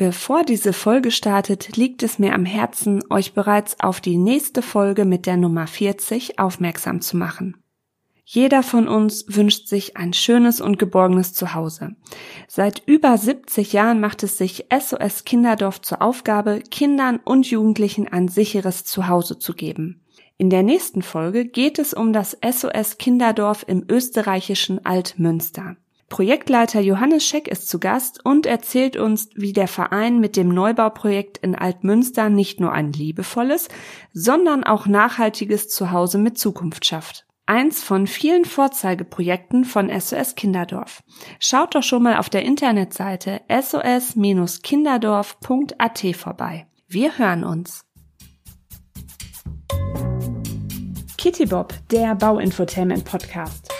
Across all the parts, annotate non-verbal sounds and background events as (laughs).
Bevor diese Folge startet, liegt es mir am Herzen, euch bereits auf die nächste Folge mit der Nummer 40 aufmerksam zu machen. Jeder von uns wünscht sich ein schönes und geborgenes Zuhause. Seit über 70 Jahren macht es sich SOS Kinderdorf zur Aufgabe, Kindern und Jugendlichen ein sicheres Zuhause zu geben. In der nächsten Folge geht es um das SOS Kinderdorf im österreichischen Altmünster. Projektleiter Johannes Scheck ist zu Gast und erzählt uns, wie der Verein mit dem Neubauprojekt in Altmünster nicht nur ein liebevolles, sondern auch nachhaltiges Zuhause mit Zukunft schafft. Eins von vielen Vorzeigeprojekten von SOS Kinderdorf. Schaut doch schon mal auf der Internetseite sos-kinderdorf.at vorbei. Wir hören uns. Kitty Bob, der Bauinfotainment Podcast.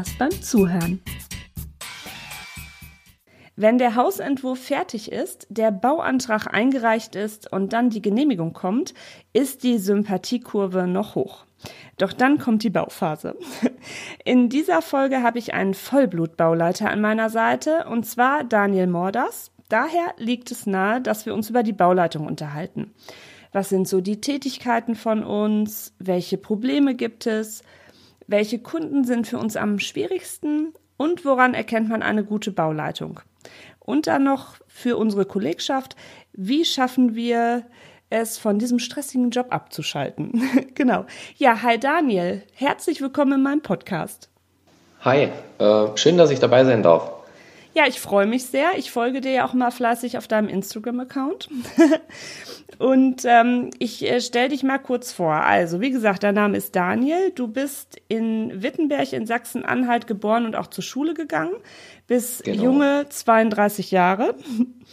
beim Zuhören. Wenn der Hausentwurf fertig ist, der Bauantrag eingereicht ist und dann die Genehmigung kommt, ist die Sympathiekurve noch hoch. Doch dann kommt die Bauphase. (laughs) In dieser Folge habe ich einen Vollblutbauleiter an meiner Seite, und zwar Daniel Morders. Daher liegt es nahe, dass wir uns über die Bauleitung unterhalten. Was sind so die Tätigkeiten von uns? Welche Probleme gibt es? Welche Kunden sind für uns am schwierigsten? Und woran erkennt man eine gute Bauleitung? Und dann noch für unsere Kollegschaft, wie schaffen wir es, von diesem stressigen Job abzuschalten? (laughs) genau. Ja, hi Daniel, herzlich willkommen in meinem Podcast. Hi, äh, schön, dass ich dabei sein darf. Ja, ich freue mich sehr. Ich folge dir ja auch mal fleißig auf deinem Instagram-Account. (laughs) und ähm, ich äh, stelle dich mal kurz vor. Also, wie gesagt, dein Name ist Daniel. Du bist in Wittenberg in Sachsen-Anhalt geboren und auch zur Schule gegangen. Bis genau. junge 32 Jahre.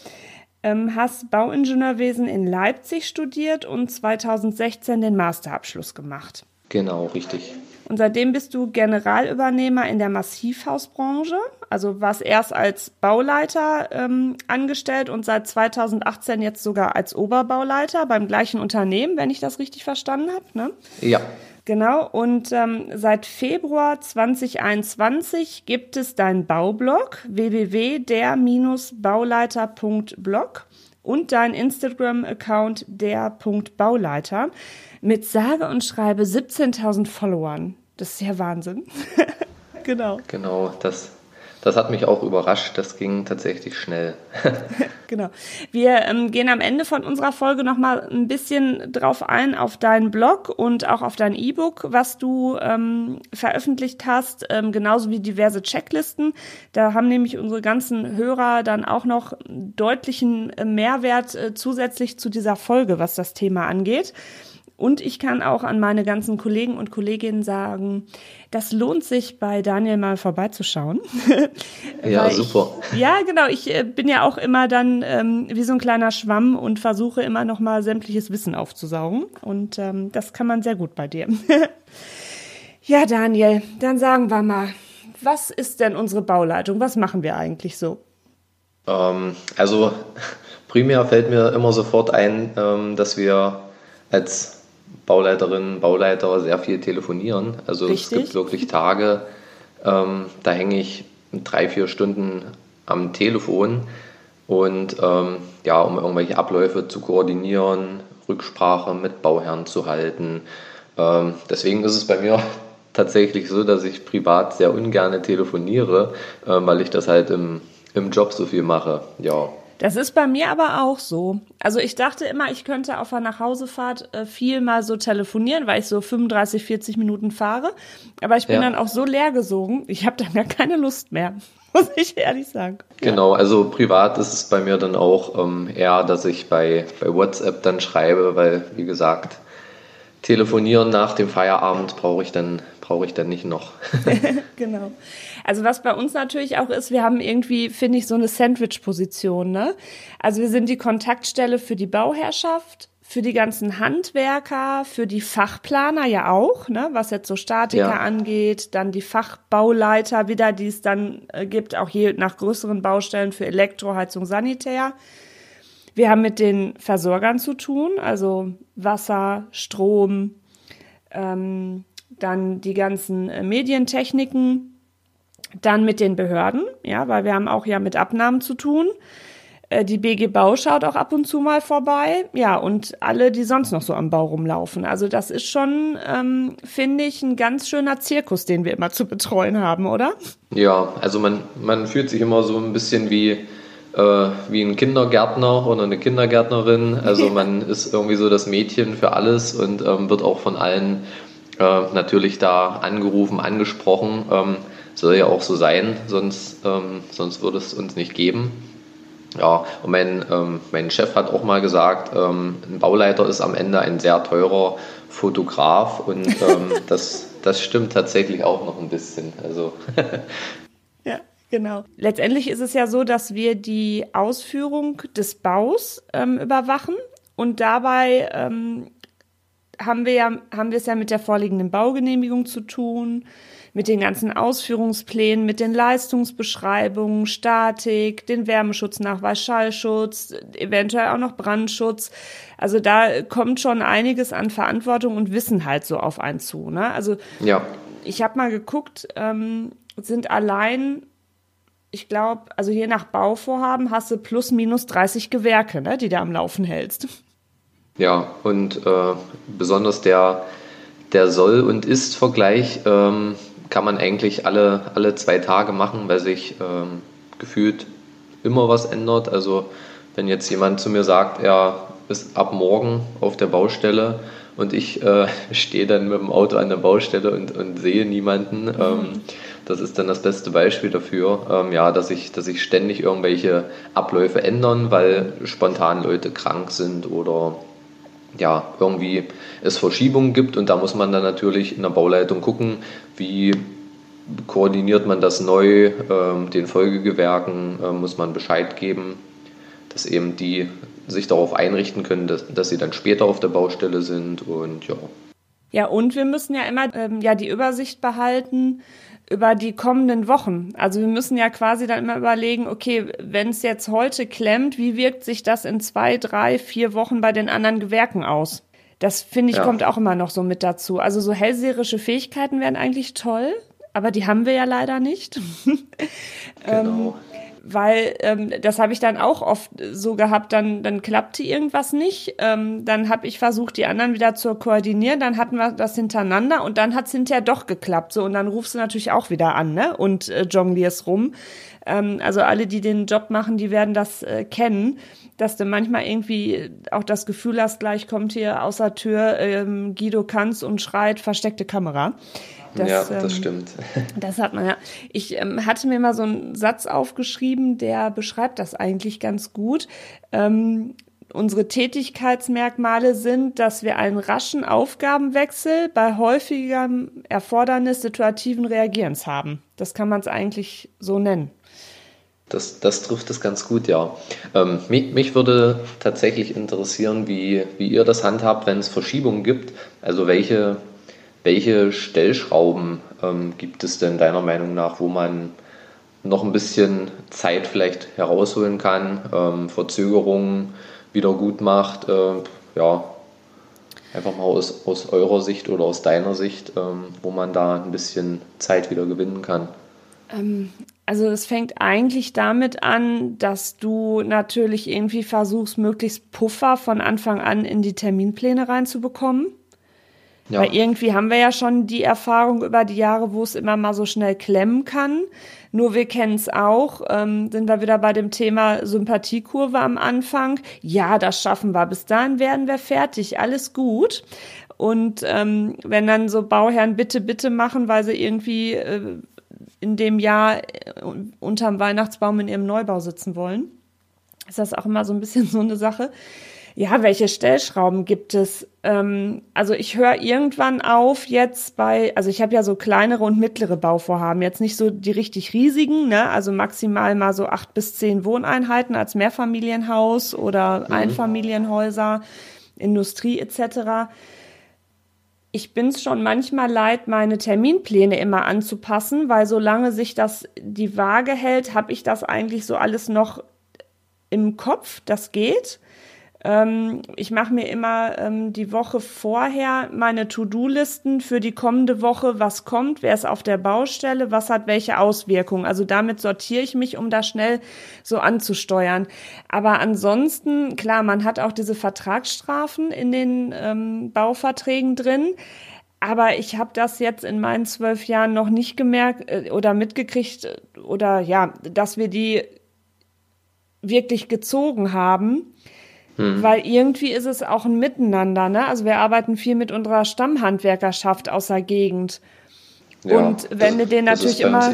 (laughs) ähm, hast Bauingenieurwesen in Leipzig studiert und 2016 den Masterabschluss gemacht. Genau, richtig. Und seitdem bist du Generalübernehmer in der Massivhausbranche. Also warst erst als Bauleiter ähm, angestellt und seit 2018 jetzt sogar als Oberbauleiter beim gleichen Unternehmen, wenn ich das richtig verstanden habe. Ne? Ja. Genau, und ähm, seit Februar 2021 gibt es deinen Baublog www.der-bauleiter.blog und dein Instagram-Account der.bauleiter mit sage und schreibe 17.000 Followern. Das ist ja Wahnsinn. (laughs) genau. Genau, das, das hat mich auch überrascht. Das ging tatsächlich schnell. (laughs) genau. Wir ähm, gehen am Ende von unserer Folge nochmal ein bisschen drauf ein, auf deinen Blog und auch auf dein E-Book, was du ähm, veröffentlicht hast, ähm, genauso wie diverse Checklisten. Da haben nämlich unsere ganzen Hörer dann auch noch deutlichen äh, Mehrwert äh, zusätzlich zu dieser Folge, was das Thema angeht. Und ich kann auch an meine ganzen Kollegen und Kolleginnen sagen, das lohnt sich bei Daniel mal vorbeizuschauen. (laughs) ja, super. Ich, ja, genau. Ich äh, bin ja auch immer dann ähm, wie so ein kleiner Schwamm und versuche immer noch mal sämtliches Wissen aufzusaugen. Und ähm, das kann man sehr gut bei dir. (laughs) ja, Daniel, dann sagen wir mal, was ist denn unsere Bauleitung? Was machen wir eigentlich so? Ähm, also primär fällt mir immer sofort ein, ähm, dass wir als Bauleiterinnen, Bauleiter sehr viel telefonieren. Also Richtig. es gibt wirklich Tage, ähm, da hänge ich drei, vier Stunden am Telefon und ähm, ja, um irgendwelche Abläufe zu koordinieren, Rücksprache mit Bauherren zu halten. Ähm, deswegen ist es bei mir (laughs) tatsächlich so, dass ich privat sehr ungern telefoniere, äh, weil ich das halt im, im Job so viel mache. Ja. Das ist bei mir aber auch so. Also ich dachte immer, ich könnte auf der Nachhausefahrt äh, viel mal so telefonieren, weil ich so 35, 40 Minuten fahre. Aber ich bin ja. dann auch so leer gesogen, ich habe dann gar keine Lust mehr, (laughs) muss ich ehrlich sagen. Genau, also privat ist es bei mir dann auch ähm, eher, dass ich bei, bei WhatsApp dann schreibe, weil, wie gesagt, telefonieren nach dem Feierabend brauche ich dann brauche ich dann nicht noch. (laughs) (laughs) genau. Also was bei uns natürlich auch ist, wir haben irgendwie, finde ich, so eine Sandwich-Position. Ne? Also wir sind die Kontaktstelle für die Bauherrschaft, für die ganzen Handwerker, für die Fachplaner ja auch, ne, was jetzt so Statiker ja. angeht, dann die Fachbauleiter wieder, die es dann äh, gibt, auch hier nach größeren Baustellen für Elektro, Heizung, Sanitär. Wir haben mit den Versorgern zu tun, also Wasser, Strom, ähm, dann die ganzen äh, Medientechniken, dann mit den Behörden, ja, weil wir haben auch ja mit Abnahmen zu tun. Äh, die BG Bau schaut auch ab und zu mal vorbei. Ja, und alle, die sonst noch so am Bau rumlaufen. Also das ist schon, ähm, finde ich, ein ganz schöner Zirkus, den wir immer zu betreuen haben, oder? Ja, also man, man fühlt sich immer so ein bisschen wie, äh, wie ein Kindergärtner oder eine Kindergärtnerin. Also (laughs) man ist irgendwie so das Mädchen für alles und ähm, wird auch von allen äh, natürlich da angerufen, angesprochen. Ähm, soll ja auch so sein, sonst, ähm, sonst würde es uns nicht geben. Ja, und mein, ähm, mein Chef hat auch mal gesagt, ähm, ein Bauleiter ist am Ende ein sehr teurer Fotograf und ähm, (laughs) das, das stimmt tatsächlich auch noch ein bisschen. Also. (laughs) ja. Genau. Letztendlich ist es ja so, dass wir die Ausführung des Baus ähm, überwachen und dabei ähm, haben wir ja haben wir es ja mit der vorliegenden Baugenehmigung zu tun mit den ganzen Ausführungsplänen, mit den Leistungsbeschreibungen, Statik, den Wärmeschutznachweis, Schallschutz, eventuell auch noch Brandschutz. Also da kommt schon einiges an Verantwortung und Wissen halt so auf einen zu. Ne? Also ja. ich habe mal geguckt, ähm, sind allein ich glaube, also je nach Bauvorhaben hast du plus minus 30 Gewerke, ne, die du am Laufen hältst. Ja, und äh, besonders der, der Soll- und Ist-Vergleich ähm, kann man eigentlich alle, alle zwei Tage machen, weil sich ähm, gefühlt immer was ändert. Also wenn jetzt jemand zu mir sagt, er ist ab morgen auf der Baustelle und ich äh, (laughs) stehe dann mit dem Auto an der Baustelle und, und sehe niemanden, mhm. ähm, das ist dann das beste Beispiel dafür, ähm, ja, dass sich dass ich ständig irgendwelche Abläufe ändern, weil spontan Leute krank sind oder ja, irgendwie es Verschiebungen gibt und da muss man dann natürlich in der Bauleitung gucken, wie koordiniert man das neu, ähm, den Folgegewerken äh, muss man Bescheid geben, dass eben die sich darauf einrichten können, dass, dass sie dann später auf der Baustelle sind und ja. Ja, und wir müssen ja immer ähm, ja die Übersicht behalten über die kommenden Wochen. Also wir müssen ja quasi dann immer überlegen, okay, wenn es jetzt heute klemmt, wie wirkt sich das in zwei, drei, vier Wochen bei den anderen Gewerken aus? Das finde ich ja. kommt auch immer noch so mit dazu. Also so hellseherische Fähigkeiten wären eigentlich toll, aber die haben wir ja leider nicht. (laughs) Ähm, genau. ähm, weil ähm, das habe ich dann auch oft so gehabt, dann, dann klappte irgendwas nicht. Ähm, dann habe ich versucht, die anderen wieder zu koordinieren, dann hatten wir das hintereinander und dann hat es hinterher doch geklappt. So, und dann rufst du natürlich auch wieder an, ne? Und äh, jonglierst rum. Ähm, also alle, die den Job machen, die werden das äh, kennen dass du manchmal irgendwie auch das Gefühl hast, gleich kommt hier außer Tür ähm, Guido Kanz und schreit versteckte Kamera. Das, ja, das ähm, stimmt. (laughs) Das hat man ja. Ich ähm, hatte mir mal so einen Satz aufgeschrieben, der beschreibt das eigentlich ganz gut. Ähm, unsere Tätigkeitsmerkmale sind, dass wir einen raschen Aufgabenwechsel bei häufigem Erfordernis situativen Reagierens haben. Das kann man es eigentlich so nennen. Das, das trifft es ganz gut, ja. Ähm, mich, mich, würde tatsächlich interessieren, wie, wie ihr das handhabt, wenn es Verschiebungen gibt. Also welche welche Stellschrauben ähm, gibt es denn deiner Meinung nach, wo man noch ein bisschen Zeit vielleicht herausholen kann, ähm, Verzögerungen wieder gut macht? Äh, ja, einfach mal aus, aus eurer Sicht oder aus deiner Sicht, ähm, wo man da ein bisschen Zeit wieder gewinnen kann. Also es fängt eigentlich damit an, dass du natürlich irgendwie versuchst, möglichst Puffer von Anfang an in die Terminpläne reinzubekommen. Ja. Weil irgendwie haben wir ja schon die Erfahrung über die Jahre, wo es immer mal so schnell klemmen kann. Nur wir kennen es auch, ähm, sind wir wieder bei dem Thema Sympathiekurve am Anfang. Ja, das schaffen wir. Bis dahin werden wir fertig. Alles gut. Und ähm, wenn dann so Bauherren bitte, bitte machen, weil sie irgendwie äh, in dem Jahr äh, unterm Weihnachtsbaum in ihrem Neubau sitzen wollen, ist das auch immer so ein bisschen (laughs) so eine Sache. Ja, welche Stellschrauben gibt es? Ähm, also ich höre irgendwann auf jetzt bei, also ich habe ja so kleinere und mittlere Bauvorhaben, jetzt nicht so die richtig riesigen, ne? also maximal mal so acht bis zehn Wohneinheiten als Mehrfamilienhaus oder mhm. Einfamilienhäuser, Industrie etc. Ich bin es schon manchmal leid, meine Terminpläne immer anzupassen, weil solange sich das die Waage hält, habe ich das eigentlich so alles noch im Kopf, das geht. Ähm, ich mache mir immer ähm, die Woche vorher meine To-Do-Listen für die kommende Woche, was kommt, wer ist auf der Baustelle, was hat welche Auswirkungen. Also damit sortiere ich mich, um da schnell so anzusteuern. Aber ansonsten, klar, man hat auch diese Vertragsstrafen in den ähm, Bauverträgen drin. Aber ich habe das jetzt in meinen zwölf Jahren noch nicht gemerkt äh, oder mitgekriegt äh, oder ja, dass wir die wirklich gezogen haben. Hm. Weil irgendwie ist es auch ein Miteinander, ne? Also wir arbeiten viel mit unserer Stammhandwerkerschaft aus der Gegend. Ja, und wenn das, du den natürlich immer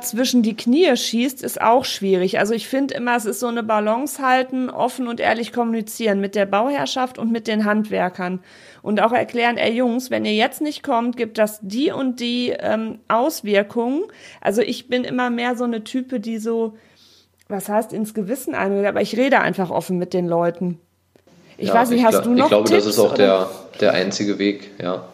zwischen die Knie schießt, ist auch schwierig. Also ich finde immer, es ist so eine Balance halten, offen und ehrlich kommunizieren mit der Bauherrschaft und mit den Handwerkern. Und auch erklären, ey Jungs, wenn ihr jetzt nicht kommt, gibt das die und die ähm, Auswirkungen. Also ich bin immer mehr so eine Type, die so, was heißt ins Gewissen einredet, aber ich rede einfach offen mit den Leuten. Ich ja, weiß nicht, hast du noch Ich glaube, Tipps, das ist auch der, der einzige Weg, ja.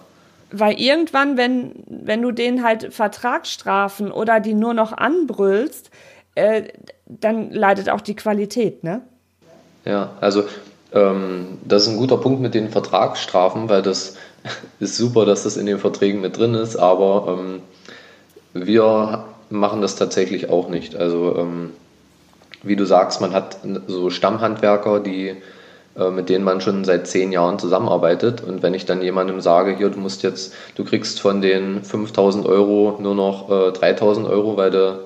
Weil irgendwann, wenn, wenn du denen halt Vertragsstrafen oder die nur noch anbrüllst, äh, dann leidet auch die Qualität, ne? Ja, also ähm, das ist ein guter Punkt mit den Vertragsstrafen, weil das (laughs) ist super, dass das in den Verträgen mit drin ist, aber ähm, wir machen das tatsächlich auch nicht. Also ähm, wie du sagst, man hat so Stammhandwerker, die, äh, mit denen man schon seit zehn Jahren zusammenarbeitet. Und wenn ich dann jemandem sage, hier, du musst jetzt, du kriegst von den 5000 Euro nur noch äh, 3000 Euro, weil du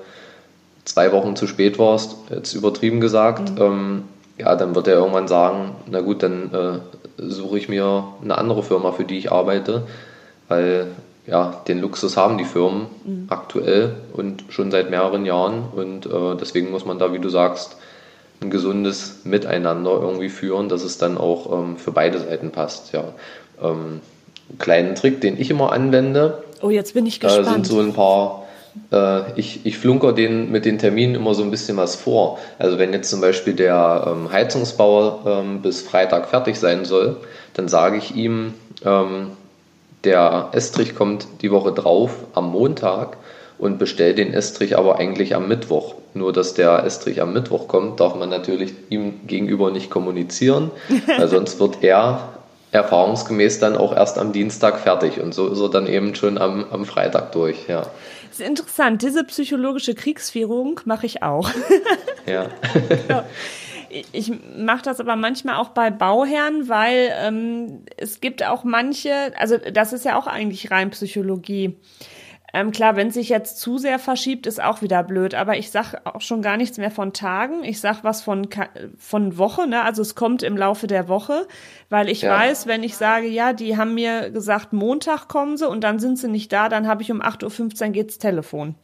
zwei Wochen zu spät warst, jetzt übertrieben gesagt, mhm. ähm, ja, dann wird er irgendwann sagen, na gut, dann äh, suche ich mir eine andere Firma, für die ich arbeite, weil ja, den Luxus haben die Firmen mhm. aktuell und schon seit mehreren Jahren. Und äh, deswegen muss man da, wie du sagst, ein gesundes Miteinander irgendwie führen, dass es dann auch ähm, für beide Seiten passt. Ja. Ähm, kleinen Trick, den ich immer anwende. Oh, jetzt bin ich gespannt. Äh, sind so ein paar, äh, ich, ich flunker den mit den Terminen immer so ein bisschen was vor. Also wenn jetzt zum Beispiel der ähm, Heizungsbauer ähm, bis Freitag fertig sein soll, dann sage ich ihm, ähm, der Estrich kommt die Woche drauf am Montag und bestellt den Estrich aber eigentlich am Mittwoch. Nur dass der Estrich am Mittwoch kommt, darf man natürlich ihm gegenüber nicht kommunizieren, (laughs) weil sonst wird er erfahrungsgemäß dann auch erst am Dienstag fertig und so ist er dann eben schon am, am Freitag durch, ja. Das ist interessant. Diese psychologische Kriegsführung mache ich auch. ja. (laughs) ja ich mache das aber manchmal auch bei Bauherren, weil ähm, es gibt auch manche, also das ist ja auch eigentlich rein Psychologie. Ähm, klar, wenn sich jetzt zu sehr verschiebt, ist auch wieder blöd. Aber ich sag auch schon gar nichts mehr von Tagen. Ich sag was von von Woche. Ne? Also es kommt im Laufe der Woche, weil ich ja. weiß, wenn ich sage, ja, die haben mir gesagt, Montag kommen sie und dann sind sie nicht da, dann habe ich um 8.15 Uhr geht's Telefon.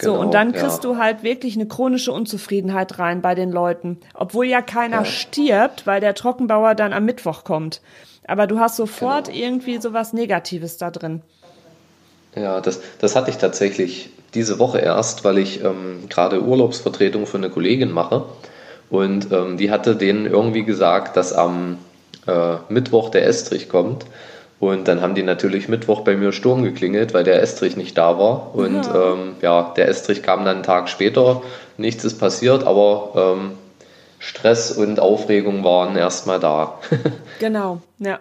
So, genau, und dann kriegst ja. du halt wirklich eine chronische Unzufriedenheit rein bei den Leuten. Obwohl ja keiner ja. stirbt, weil der Trockenbauer dann am Mittwoch kommt. Aber du hast sofort genau. irgendwie sowas Negatives da drin. Ja, das, das hatte ich tatsächlich diese Woche erst, weil ich ähm, gerade Urlaubsvertretung für eine Kollegin mache. Und ähm, die hatte denen irgendwie gesagt, dass am äh, Mittwoch der Estrich kommt. Und dann haben die natürlich Mittwoch bei mir Sturm geklingelt, weil der Estrich nicht da war. Und ja, ähm, ja der Estrich kam dann einen Tag später. Nichts ist passiert, aber ähm, Stress und Aufregung waren erstmal da. (laughs) genau, ja.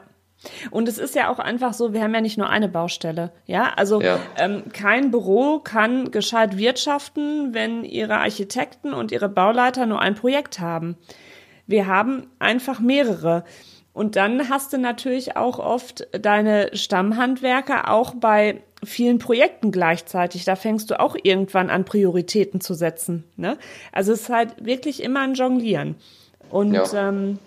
Und es ist ja auch einfach so, wir haben ja nicht nur eine Baustelle. Ja, also ja. Ähm, kein Büro kann gescheit wirtschaften, wenn ihre Architekten und ihre Bauleiter nur ein Projekt haben. Wir haben einfach mehrere. Und dann hast du natürlich auch oft deine Stammhandwerker auch bei vielen Projekten gleichzeitig. Da fängst du auch irgendwann an, Prioritäten zu setzen. Ne? Also es ist halt wirklich immer ein Jonglieren. Und ja. ähm,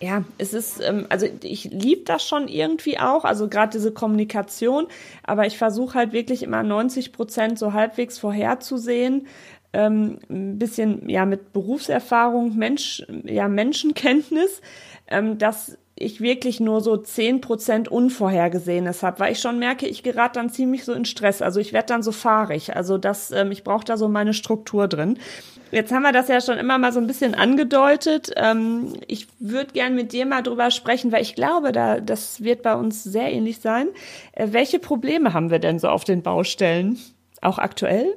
ja, es ist, ähm, also ich liebe das schon irgendwie auch, also gerade diese Kommunikation, aber ich versuche halt wirklich immer 90 Prozent so halbwegs vorherzusehen, ähm, ein bisschen ja mit Berufserfahrung, Mensch, ja Menschenkenntnis, ähm, dass ich wirklich nur so zehn Prozent Unvorhergesehenes habe, weil ich schon merke, ich gerate dann ziemlich so in Stress. Also ich werde dann so fahrig. Also das, ähm, ich brauche da so meine Struktur drin. Jetzt haben wir das ja schon immer mal so ein bisschen angedeutet. Ähm, ich würde gern mit dir mal drüber sprechen, weil ich glaube, da, das wird bei uns sehr ähnlich sein. Äh, welche Probleme haben wir denn so auf den Baustellen? Auch aktuell?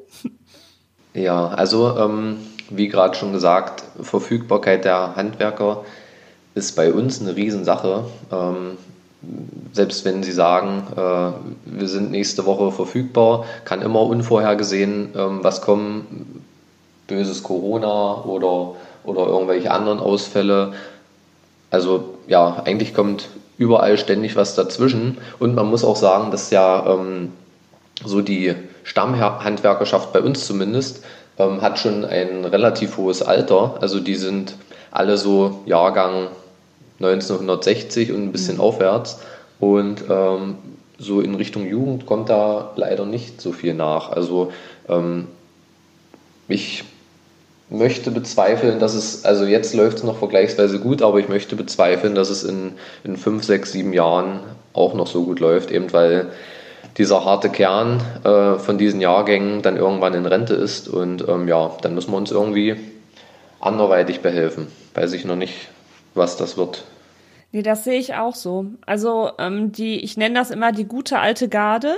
Ja, also ähm, wie gerade schon gesagt, Verfügbarkeit der Handwerker ist bei uns eine Riesensache. Ähm, selbst wenn Sie sagen, äh, wir sind nächste Woche verfügbar, kann immer unvorhergesehen ähm, was kommen böses Corona oder, oder irgendwelche anderen Ausfälle. Also ja, eigentlich kommt überall ständig was dazwischen. Und man muss auch sagen, dass ja ähm, so die Stammhandwerkerschaft bei uns zumindest ähm, hat schon ein relativ hohes Alter. Also die sind alle so Jahrgang 1960 und ein bisschen mhm. aufwärts. Und ähm, so in Richtung Jugend kommt da leider nicht so viel nach. Also ähm, ich möchte bezweifeln, dass es, also jetzt läuft es noch vergleichsweise gut, aber ich möchte bezweifeln, dass es in, in fünf, sechs, sieben Jahren auch noch so gut läuft, eben weil dieser harte Kern äh, von diesen Jahrgängen dann irgendwann in Rente ist und ähm, ja, dann müssen wir uns irgendwie anderweitig behelfen. Weiß ich noch nicht, was das wird. Nee, das sehe ich auch so. Also ähm, die, ich nenne das immer die gute alte Garde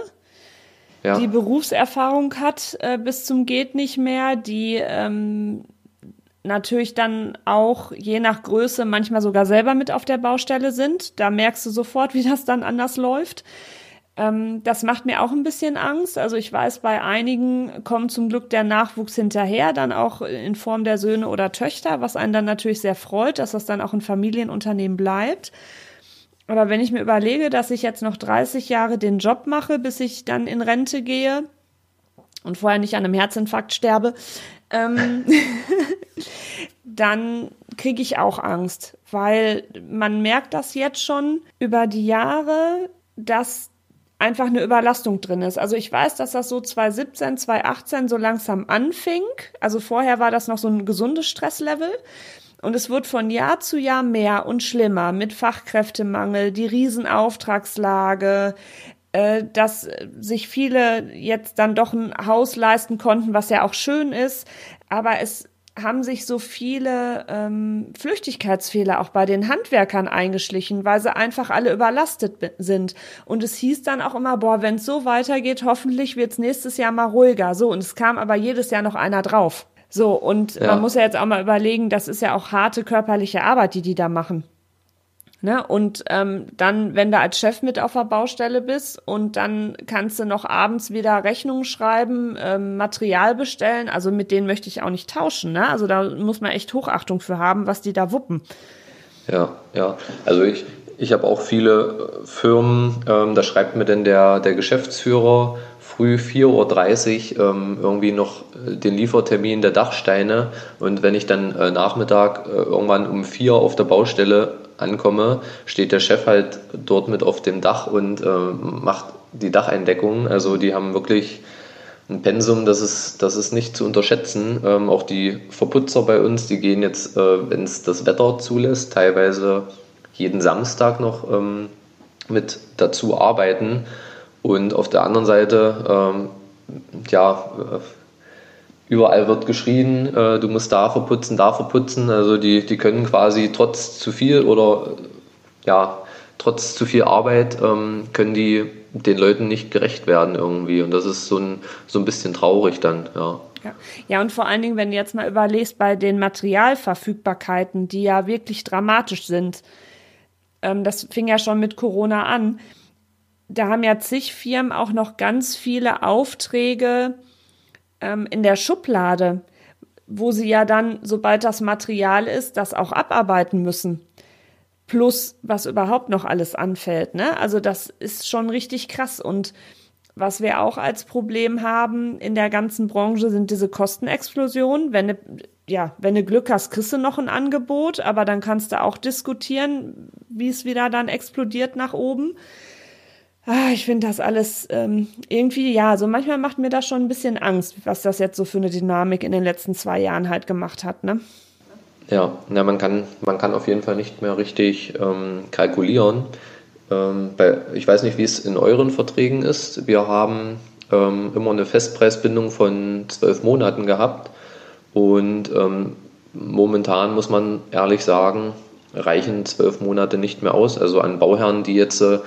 ja. die Berufserfahrung hat äh, bis zum geht nicht mehr, die ähm, natürlich dann auch je nach Größe manchmal sogar selber mit auf der Baustelle sind. Da merkst du sofort, wie das dann anders läuft. Ähm, das macht mir auch ein bisschen Angst. Also ich weiß, bei einigen kommt zum Glück der Nachwuchs hinterher, dann auch in Form der Söhne oder Töchter, was einen dann natürlich sehr freut, dass das dann auch ein Familienunternehmen bleibt. Aber wenn ich mir überlege, dass ich jetzt noch 30 Jahre den Job mache, bis ich dann in Rente gehe und vorher nicht an einem Herzinfarkt sterbe, ähm, (laughs) dann kriege ich auch Angst, weil man merkt das jetzt schon über die Jahre, dass einfach eine Überlastung drin ist. Also ich weiß, dass das so 2017, 2018 so langsam anfing. Also vorher war das noch so ein gesundes Stresslevel. Und es wird von Jahr zu Jahr mehr und schlimmer mit Fachkräftemangel, die Riesenauftragslage, äh, dass sich viele jetzt dann doch ein Haus leisten konnten, was ja auch schön ist. Aber es haben sich so viele ähm, Flüchtigkeitsfehler auch bei den Handwerkern eingeschlichen, weil sie einfach alle überlastet sind. Und es hieß dann auch immer, boah, wenn es so weitergeht, hoffentlich wird's nächstes Jahr mal ruhiger. So, und es kam aber jedes Jahr noch einer drauf. So, und ja. man muss ja jetzt auch mal überlegen, das ist ja auch harte körperliche Arbeit, die die da machen. Ne? Und ähm, dann, wenn du als Chef mit auf der Baustelle bist und dann kannst du noch abends wieder Rechnungen schreiben, ähm, Material bestellen, also mit denen möchte ich auch nicht tauschen. Ne? Also da muss man echt Hochachtung für haben, was die da wuppen. Ja, ja. Also ich, ich habe auch viele äh, Firmen, ähm, da schreibt mir denn der, der Geschäftsführer, früh 4.30 Uhr ähm, irgendwie noch äh, den Liefertermin der Dachsteine und wenn ich dann äh, Nachmittag äh, irgendwann um 4 auf der Baustelle ankomme, steht der Chef halt dort mit auf dem Dach und äh, macht die Dacheindeckung. Also die haben wirklich ein Pensum, das ist, das ist nicht zu unterschätzen. Ähm, auch die Verputzer bei uns, die gehen jetzt, äh, wenn es das Wetter zulässt, teilweise jeden Samstag noch ähm, mit dazu arbeiten und auf der anderen Seite, ähm, ja, überall wird geschrien, äh, du musst da verputzen, da verputzen. Also die, die können quasi trotz zu viel oder ja, trotz zu viel Arbeit ähm, können die den Leuten nicht gerecht werden irgendwie. Und das ist so ein, so ein bisschen traurig dann, ja. Ja. ja, und vor allen Dingen, wenn du jetzt mal überlegst, bei den Materialverfügbarkeiten, die ja wirklich dramatisch sind, ähm, das fing ja schon mit Corona an, da haben ja zig Firmen auch noch ganz viele Aufträge ähm, in der Schublade, wo sie ja dann, sobald das Material ist, das auch abarbeiten müssen. Plus, was überhaupt noch alles anfällt. Ne? Also das ist schon richtig krass. Und was wir auch als Problem haben in der ganzen Branche, sind diese Kostenexplosionen. Wenn du, ja, wenn du Glück hast, kriegst du noch ein Angebot, aber dann kannst du auch diskutieren, wie es wieder dann explodiert nach oben. Ah, ich finde das alles ähm, irgendwie, ja, so manchmal macht mir das schon ein bisschen Angst, was das jetzt so für eine Dynamik in den letzten zwei Jahren halt gemacht hat, ne? Ja, ja man, kann, man kann auf jeden Fall nicht mehr richtig ähm, kalkulieren. Ähm, bei, ich weiß nicht, wie es in euren Verträgen ist. Wir haben ähm, immer eine Festpreisbindung von zwölf Monaten gehabt und ähm, momentan muss man ehrlich sagen, reichen zwölf Monate nicht mehr aus. Also an Bauherren, die jetzt äh,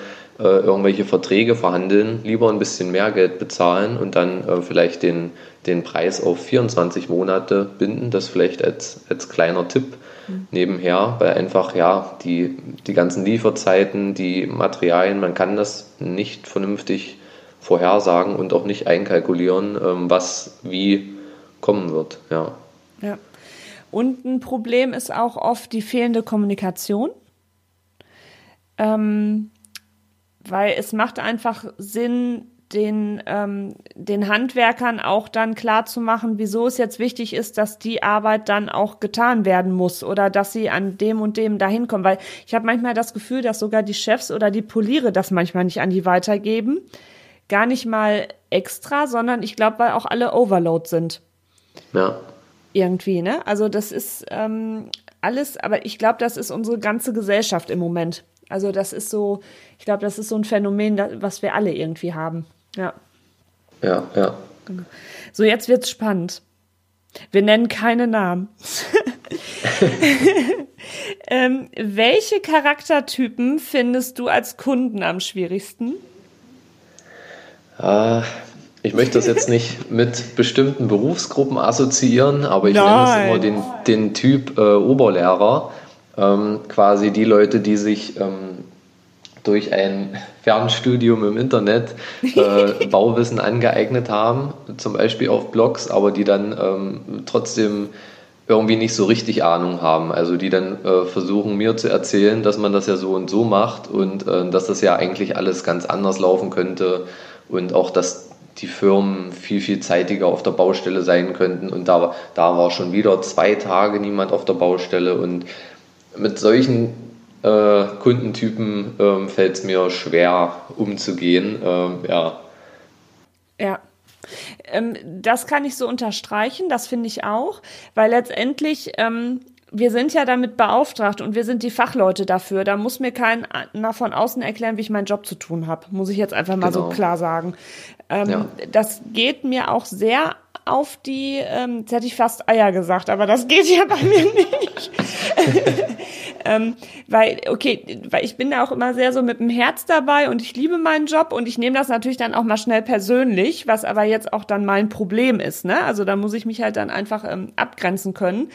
irgendwelche Verträge verhandeln, lieber ein bisschen mehr Geld bezahlen und dann äh, vielleicht den, den Preis auf 24 Monate binden. Das vielleicht als, als kleiner Tipp mhm. nebenher, weil einfach ja die, die ganzen Lieferzeiten, die Materialien, man kann das nicht vernünftig vorhersagen und auch nicht einkalkulieren, ähm, was wie kommen wird. Ja. ja. Und ein Problem ist auch oft die fehlende Kommunikation. Ähm, weil es macht einfach Sinn, den, ähm, den Handwerkern auch dann klar zu machen, wieso es jetzt wichtig ist, dass die Arbeit dann auch getan werden muss oder dass sie an dem und dem dahin kommen. Weil ich habe manchmal das Gefühl, dass sogar die Chefs oder die Poliere das manchmal nicht an die weitergeben. Gar nicht mal extra, sondern ich glaube, weil auch alle Overload sind. Ja. Irgendwie, ne? Also das ist ähm, alles, aber ich glaube, das ist unsere ganze Gesellschaft im Moment. Also das ist so, ich glaube, das ist so ein Phänomen, was wir alle irgendwie haben. Ja. Ja, ja. So, jetzt wird's spannend. Wir nennen keine Namen. (laughs) ähm, welche Charaktertypen findest du als Kunden am schwierigsten? Äh, ich möchte das jetzt nicht mit bestimmten Berufsgruppen assoziieren, aber ich Nein. nenne es immer den, den Typ äh, Oberlehrer. Ähm, quasi die Leute, die sich ähm, durch ein (laughs) Fernstudium im Internet äh, (laughs) Bauwissen angeeignet haben, zum Beispiel auf Blogs, aber die dann ähm, trotzdem irgendwie nicht so richtig Ahnung haben. Also die dann äh, versuchen mir zu erzählen, dass man das ja so und so macht und äh, dass das ja eigentlich alles ganz anders laufen könnte und auch, dass die Firmen viel, viel zeitiger auf der Baustelle sein könnten. Und da, da war schon wieder zwei Tage niemand auf der Baustelle. Und mit solchen äh, Kundentypen ähm, fällt es mir schwer umzugehen. Ähm, ja. Ja. Ähm, das kann ich so unterstreichen, das finde ich auch, weil letztendlich ähm, wir sind ja damit beauftragt und wir sind die Fachleute dafür. Da muss mir keiner von außen erklären, wie ich meinen Job zu tun habe. Muss ich jetzt einfach mal genau. so klar sagen. Ähm, ja. Das geht mir auch sehr auf die, ähm, jetzt hätte ich fast Eier gesagt, aber das geht ja bei mir nicht. (laughs) ähm, weil, okay, weil ich bin da auch immer sehr so mit dem Herz dabei und ich liebe meinen Job und ich nehme das natürlich dann auch mal schnell persönlich, was aber jetzt auch dann mein Problem ist. Ne? Also da muss ich mich halt dann einfach ähm, abgrenzen können.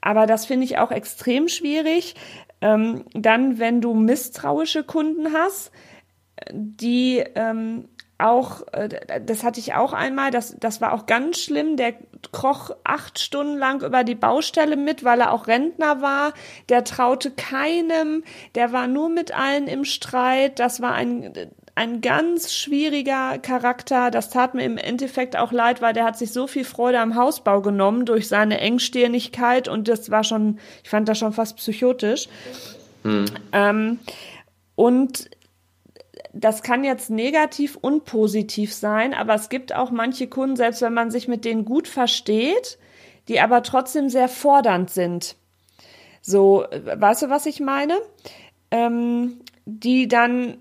Aber das finde ich auch extrem schwierig. Ähm, dann, wenn du misstrauische Kunden hast, die ähm, auch, äh, das hatte ich auch einmal, das, das war auch ganz schlimm. Der kroch acht Stunden lang über die Baustelle mit, weil er auch Rentner war. Der traute keinem, der war nur mit allen im Streit. Das war ein, ein ganz schwieriger Charakter. Das tat mir im Endeffekt auch leid, weil der hat sich so viel Freude am Hausbau genommen durch seine Engstirnigkeit und das war schon, ich fand das schon fast psychotisch. Hm. Ähm, und das kann jetzt negativ und positiv sein, aber es gibt auch manche Kunden, selbst wenn man sich mit denen gut versteht, die aber trotzdem sehr fordernd sind. So, weißt du, was ich meine? Ähm, die dann,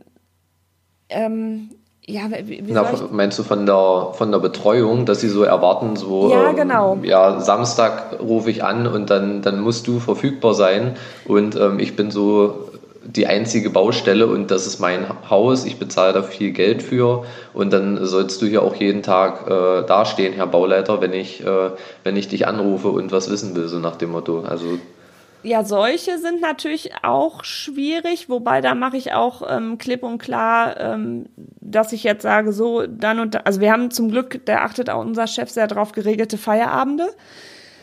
ähm, ja, wie, wie Na, meinst du von der, von der Betreuung, dass sie so erwarten, so ja, ähm, genau. ja, Samstag rufe ich an und dann, dann musst du verfügbar sein und ähm, ich bin so die einzige Baustelle und das ist mein Haus, ich bezahle da viel Geld für und dann sollst du hier auch jeden Tag äh, dastehen, Herr Bauleiter, wenn ich, äh, wenn ich dich anrufe und was wissen will, so nach dem Motto. Also ja, solche sind natürlich auch schwierig, wobei da mache ich auch ähm, klipp und klar, ähm, dass ich jetzt sage, so dann und da, also wir haben zum Glück, der achtet auch unser Chef sehr darauf geregelte Feierabende.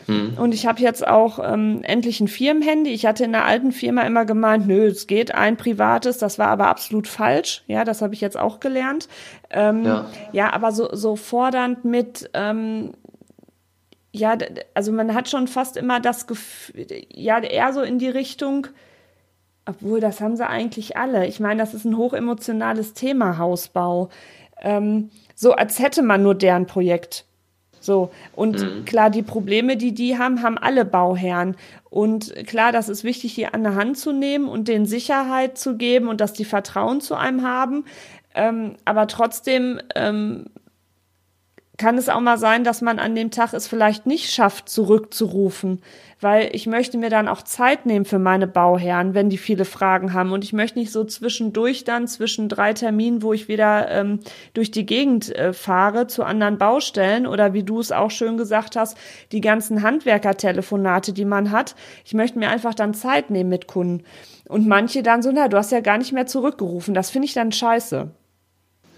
Mhm. Und ich habe jetzt auch ähm, endlich ein Firmenhandy. Ich hatte in der alten Firma immer gemeint, nö, es geht ein privates. Das war aber absolut falsch. Ja, das habe ich jetzt auch gelernt. Ähm, ja. ja, aber so, so fordernd mit, ähm, ja, also man hat schon fast immer das Gefühl, ja, eher so in die Richtung, Obwohl, das haben sie eigentlich alle. Ich meine, das ist ein hochemotionales Thema, Hausbau. Ähm, so als hätte man nur deren Projekt. So, und mhm. klar, die Probleme, die die haben, haben alle Bauherren. Und klar, das ist wichtig, die an der Hand zu nehmen und denen Sicherheit zu geben und dass die Vertrauen zu einem haben. Ähm, aber trotzdem ähm, kann es auch mal sein, dass man an dem Tag es vielleicht nicht schafft, zurückzurufen, weil ich möchte mir dann auch Zeit nehmen für meine Bauherren, wenn die viele Fragen haben. Und ich möchte nicht so zwischendurch dann, zwischen drei Terminen, wo ich wieder ähm, durch die Gegend äh, fahre, zu anderen Baustellen oder wie du es auch schön gesagt hast, die ganzen Handwerkertelefonate, die man hat. Ich möchte mir einfach dann Zeit nehmen mit Kunden. Und manche dann so, na, du hast ja gar nicht mehr zurückgerufen. Das finde ich dann scheiße.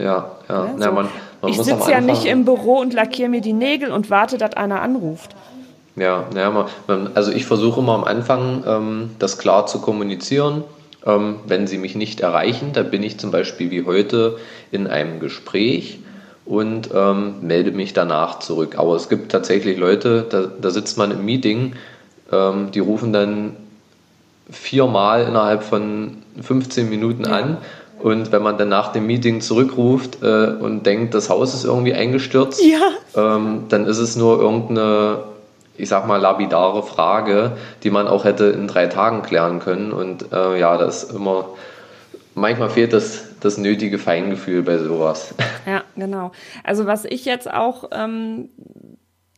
Ja, ja. ja, so. ja man, man ich sitze ja nicht im Büro und lackiere mir die Nägel und warte, dass einer anruft. Ja, ja also ich versuche immer am Anfang, ähm, das klar zu kommunizieren. Ähm, wenn Sie mich nicht erreichen, da bin ich zum Beispiel wie heute in einem Gespräch und ähm, melde mich danach zurück. Aber es gibt tatsächlich Leute, da, da sitzt man im Meeting, die rufen dann viermal innerhalb von 15 Minuten ja. an und wenn man dann nach dem Meeting zurückruft äh, und denkt, das Haus ist irgendwie eingestürzt, ja. ähm, dann ist es nur irgendeine, ich sag mal, labidare Frage, die man auch hätte in drei Tagen klären können. Und äh, ja, das ist immer, manchmal fehlt das, das nötige Feingefühl bei sowas. (laughs) Ja, genau. Also was ich jetzt auch ähm,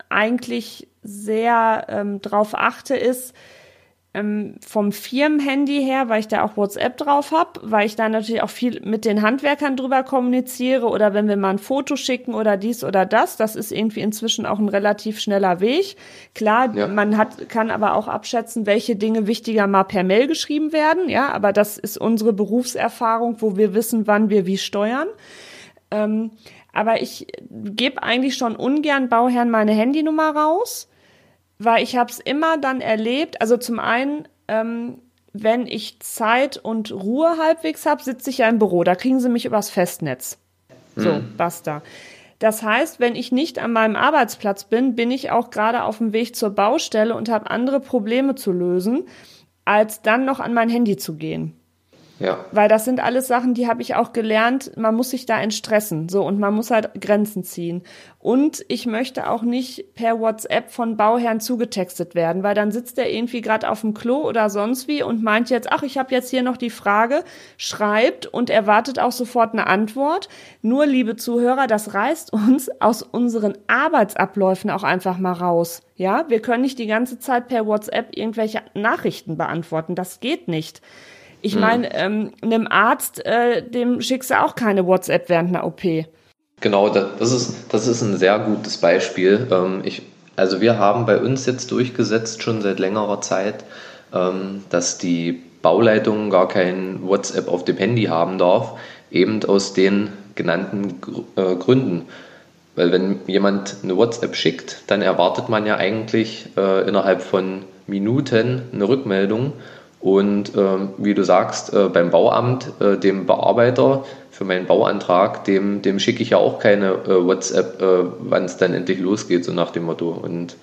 eigentlich sehr ähm, drauf achte, ist, ähm, vom Firmenhandy her, weil ich da auch WhatsApp drauf habe, weil ich da natürlich auch viel mit den Handwerkern drüber kommuniziere oder wenn wir mal ein Foto schicken oder dies oder das, das ist irgendwie inzwischen auch ein relativ schneller Weg. Klar, ja. man hat, kann aber auch abschätzen, welche Dinge wichtiger mal per Mail geschrieben werden, ja, aber das ist unsere Berufserfahrung, wo wir wissen, wann wir wie steuern. Ähm, aber ich gebe eigentlich schon ungern Bauherren meine Handynummer raus weil ich habe es immer dann erlebt, also zum einen, ähm, wenn ich Zeit und Ruhe halbwegs habe, sitze ich ja im Büro, da kriegen sie mich übers Festnetz. So, mhm. basta. Das heißt, wenn ich nicht an meinem Arbeitsplatz bin, bin ich auch gerade auf dem Weg zur Baustelle und habe andere Probleme zu lösen, als dann noch an mein Handy zu gehen. Ja. Weil das sind alles Sachen, die habe ich auch gelernt, man muss sich da entstressen, so und man muss halt Grenzen ziehen. Und ich möchte auch nicht per WhatsApp von Bauherren zugetextet werden, weil dann sitzt er irgendwie gerade auf dem Klo oder sonst wie und meint jetzt, ach, ich habe jetzt hier noch die Frage, schreibt und erwartet auch sofort eine Antwort. Nur, liebe Zuhörer, das reißt uns aus unseren Arbeitsabläufen auch einfach mal raus. Ja, wir können nicht die ganze Zeit per WhatsApp irgendwelche Nachrichten beantworten. Das geht nicht. Ich meine, hm. ähm, einem Arzt, äh, dem schickst du auch keine WhatsApp während einer OP. Genau, das ist, das ist ein sehr gutes Beispiel. Ähm, ich, also wir haben bei uns jetzt durchgesetzt, schon seit längerer Zeit, ähm, dass die Bauleitung gar kein WhatsApp auf dem Handy haben darf, eben aus den genannten äh, Gründen. Weil wenn jemand eine WhatsApp schickt, dann erwartet man ja eigentlich äh, innerhalb von Minuten eine Rückmeldung und ähm, wie du sagst, äh, beim Bauamt, äh, dem Bearbeiter für meinen Bauantrag, dem, dem schicke ich ja auch keine äh, WhatsApp, äh, wann es dann endlich losgeht, so nach dem Motto. Und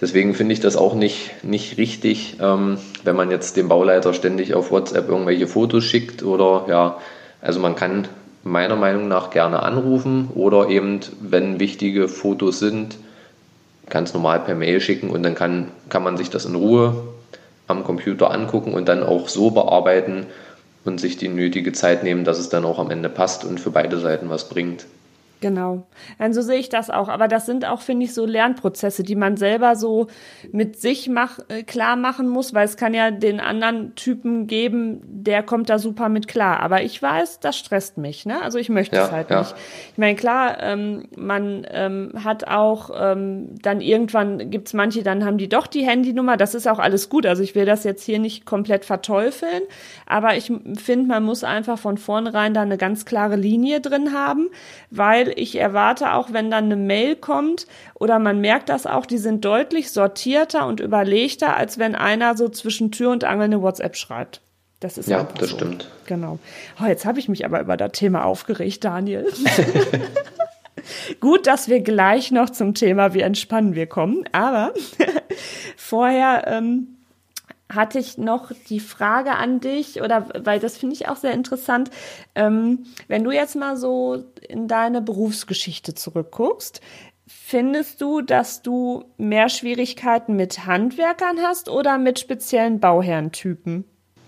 deswegen finde ich das auch nicht, nicht richtig, ähm, wenn man jetzt dem Bauleiter ständig auf WhatsApp irgendwelche Fotos schickt oder ja, also man kann meiner Meinung nach gerne anrufen oder eben, wenn wichtige Fotos sind, ganz normal per Mail schicken und dann kann, kann man sich das in Ruhe am Computer angucken und dann auch so bearbeiten und sich die nötige Zeit nehmen, dass es dann auch am Ende passt und für beide Seiten was bringt. Genau. Und so sehe ich das auch. Aber das sind auch, finde ich, so Lernprozesse, die man selber so mit sich mach, äh, klar machen muss, weil es kann ja den anderen Typen geben, der kommt da super mit klar. Aber ich weiß, das stresst mich. Ne? Also ich möchte ja, es halt ja. nicht. Ich meine, klar, ähm, man ähm, hat auch ähm, dann irgendwann gibt's manche, dann haben die doch die Handynummer. Das ist auch alles gut. Also ich will das jetzt hier nicht komplett verteufeln. Aber ich finde, man muss einfach von vornherein da eine ganz klare Linie drin haben, weil weil ich erwarte auch, wenn dann eine Mail kommt oder man merkt das auch, die sind deutlich sortierter und überlegter, als wenn einer so zwischen Tür und Angel eine WhatsApp schreibt. Das ist ja, das so. stimmt. Genau. Oh, jetzt habe ich mich aber über das Thema aufgeregt, Daniel. (laughs) Gut, dass wir gleich noch zum Thema, wie entspannen wir kommen. Aber (laughs) vorher ähm, hatte ich noch die Frage an dich, oder weil das finde ich auch sehr interessant. Ähm, wenn du jetzt mal so in deine Berufsgeschichte zurückguckst, findest du, dass du mehr Schwierigkeiten mit Handwerkern hast oder mit speziellen Bauherrentypen?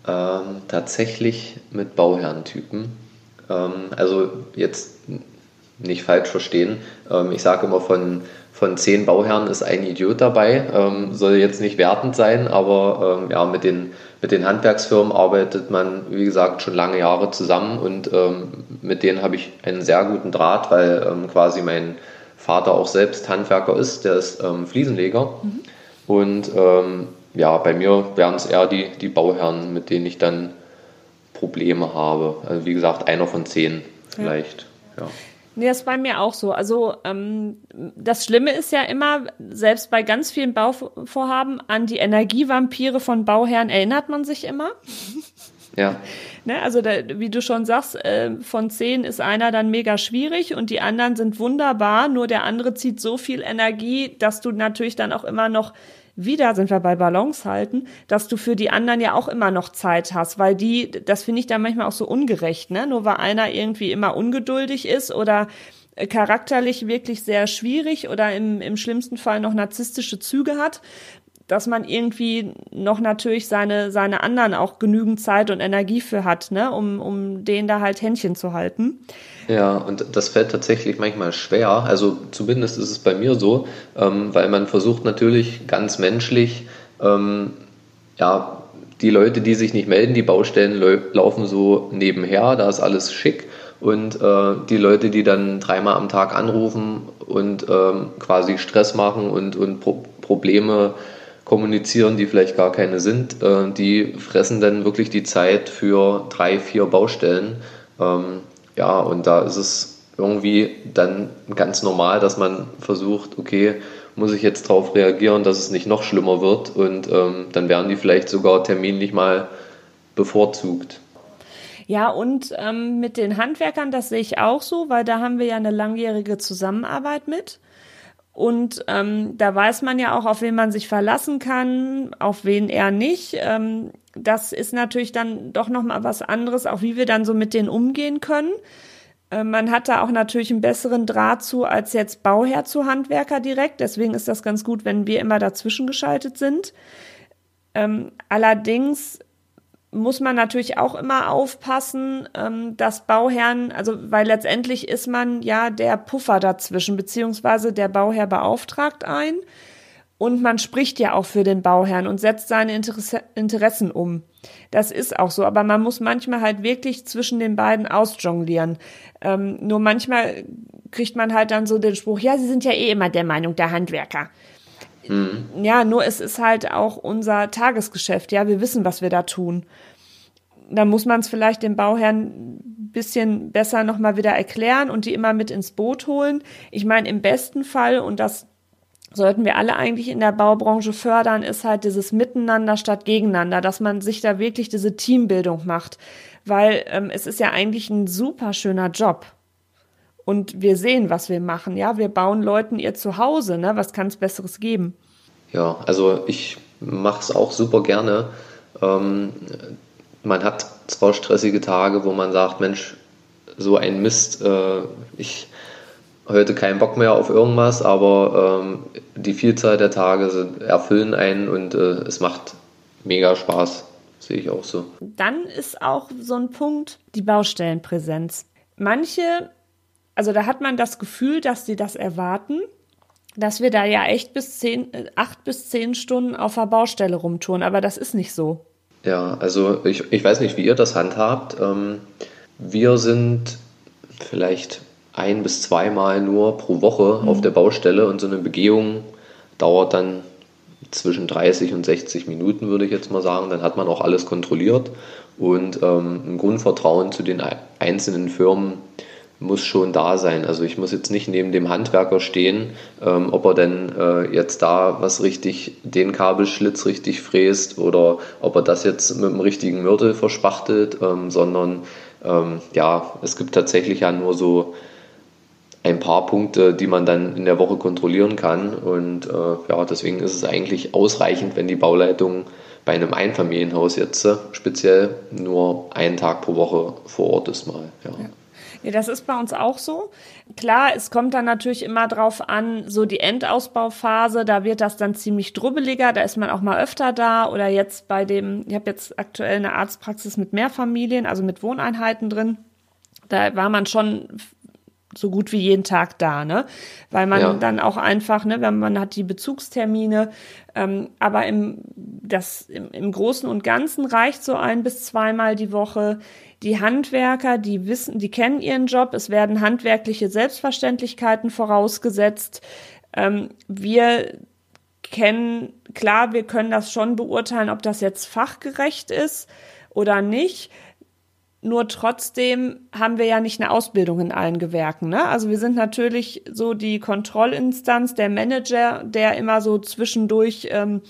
Ähm, tatsächlich mit Bauherrentypen. Ähm, also jetzt nicht falsch verstehen. Ähm, ich sage immer von von zehn Bauherren ist ein Idiot dabei. Ähm, soll jetzt nicht wertend sein, aber ähm, ja, mit den, mit den Handwerksfirmen arbeitet man, wie gesagt, schon lange Jahre zusammen und ähm, mit denen habe ich einen sehr guten Draht, weil ähm, quasi mein Vater auch selbst Handwerker ist, der ist ähm, Fliesenleger. Mhm. Und ähm, ja, bei mir wären es eher die, die Bauherren, mit denen ich dann Probleme habe. Also wie gesagt, einer von zehn vielleicht. Ja. ja. Nee, das ist bei mir auch so. Also ähm, das Schlimme ist ja immer, selbst bei ganz vielen Bauvorhaben, an die Energievampire von Bauherren erinnert man sich immer. Ja. Ne, also da, wie du schon sagst, äh, von zehn ist einer dann mega schwierig und die anderen sind wunderbar, nur der andere zieht so viel Energie, dass du natürlich dann auch immer noch wieder sind wir bei Balance halten, dass du für die anderen ja auch immer noch Zeit hast, weil die, das finde ich dann manchmal auch so ungerecht, ne? Nur weil einer irgendwie immer ungeduldig ist oder äh, charakterlich wirklich sehr schwierig oder im, im schlimmsten Fall noch narzisstische Züge hat, dass man irgendwie noch natürlich seine, seine anderen auch genügend Zeit und Energie für hat, ne, um, um denen da halt Händchen zu halten. Ja, und das fällt tatsächlich manchmal schwer. Also zumindest ist es bei mir so, ähm, weil man versucht natürlich ganz menschlich, ähm, ja, die Leute, die sich nicht melden, die Baustellen laufen so nebenher, da ist alles schick. Und äh, die Leute, die dann dreimal am Tag anrufen und ähm, quasi Stress machen und, und Pro Probleme kommunizieren, die vielleicht gar keine sind, äh, die fressen dann wirklich die Zeit für drei, vier Baustellen. Ähm, ja, und da ist es irgendwie dann ganz normal, dass man versucht, okay, muss ich jetzt darauf reagieren, dass es nicht noch schlimmer wird und ähm, dann werden die vielleicht sogar terminlich mal bevorzugt. Ja, und ähm, mit den Handwerkern, das sehe ich auch so, weil da haben wir ja eine langjährige Zusammenarbeit mit. Und ähm, da weiß man ja auch, auf wen man sich verlassen kann, auf wen eher nicht. Ähm, das ist natürlich dann doch noch mal was anderes, auch wie wir dann so mit denen umgehen können. Äh, man hat da auch natürlich einen besseren Draht zu als jetzt Bauherr zu Handwerker direkt. Deswegen ist das ganz gut, wenn wir immer dazwischen geschaltet sind. Ähm, allerdings muss man natürlich auch immer aufpassen, ähm, dass Bauherren, also weil letztendlich ist man ja der Puffer dazwischen, beziehungsweise der Bauherr beauftragt ein und man spricht ja auch für den Bauherrn und setzt seine Interesse, Interessen um. Das ist auch so, aber man muss manchmal halt wirklich zwischen den beiden ausjonglieren. Ähm, nur manchmal kriegt man halt dann so den Spruch, ja, Sie sind ja eh immer der Meinung der Handwerker. Mhm. Ja, nur es ist halt auch unser Tagesgeschäft. Ja, wir wissen, was wir da tun. Da muss man es vielleicht dem Bauherrn bisschen besser nochmal wieder erklären und die immer mit ins Boot holen. Ich meine, im besten Fall, und das sollten wir alle eigentlich in der Baubranche fördern, ist halt dieses Miteinander statt Gegeneinander, dass man sich da wirklich diese Teambildung macht. Weil ähm, es ist ja eigentlich ein super schöner Job und wir sehen, was wir machen. Ja, wir bauen Leuten ihr Zuhause. Ne? Was kann es Besseres geben? Ja, also ich mache es auch super gerne. Ähm, man hat zwar stressige Tage, wo man sagt, Mensch, so ein Mist, äh, ich heute keinen Bock mehr auf irgendwas, aber ähm, die Vielzahl der Tage sind, erfüllen einen und äh, es macht mega Spaß. Sehe ich auch so. Dann ist auch so ein Punkt die Baustellenpräsenz. Manche also da hat man das Gefühl, dass sie das erwarten, dass wir da ja echt bis zehn, äh, acht bis zehn Stunden auf der Baustelle rumtouren, aber das ist nicht so. Ja, also ich, ich weiß nicht, wie ihr das handhabt. Ähm, wir sind vielleicht ein bis zweimal nur pro Woche mhm. auf der Baustelle und so eine Begehung dauert dann zwischen 30 und 60 Minuten, würde ich jetzt mal sagen. Dann hat man auch alles kontrolliert und ähm, ein Grundvertrauen zu den einzelnen Firmen muss schon da sein. Also ich muss jetzt nicht neben dem Handwerker stehen, ähm, ob er denn äh, jetzt da was richtig, den Kabelschlitz richtig fräst oder ob er das jetzt mit dem richtigen Mörtel verspachtelt, ähm, sondern ähm, ja, es gibt tatsächlich ja nur so ein paar Punkte, die man dann in der Woche kontrollieren kann und äh, ja, deswegen ist es eigentlich ausreichend, wenn die Bauleitung bei einem Einfamilienhaus jetzt äh, speziell nur einen Tag pro Woche vor Ort ist mal. Ja. ja. Ja, das ist bei uns auch so. Klar, es kommt dann natürlich immer drauf an, so die Endausbauphase, da wird das dann ziemlich drubbeliger, da ist man auch mal öfter da. Oder jetzt bei dem, ich habe jetzt aktuell eine Arztpraxis mit Mehrfamilien, also mit Wohneinheiten drin. Da war man schon so gut wie jeden Tag da, ne? Weil man ja. dann auch einfach, ne, wenn man hat die Bezugstermine, ähm, aber im, das, im, im Großen und Ganzen reicht so ein bis zweimal die Woche. Die Handwerker, die wissen, die kennen ihren Job, es werden handwerkliche Selbstverständlichkeiten vorausgesetzt. Ähm, wir kennen, klar, wir können das schon beurteilen, ob das jetzt fachgerecht ist oder nicht. Nur trotzdem haben wir ja nicht eine Ausbildung in allen Gewerken. Ne? Also wir sind natürlich so die Kontrollinstanz, der Manager, der immer so zwischendurch, ähm,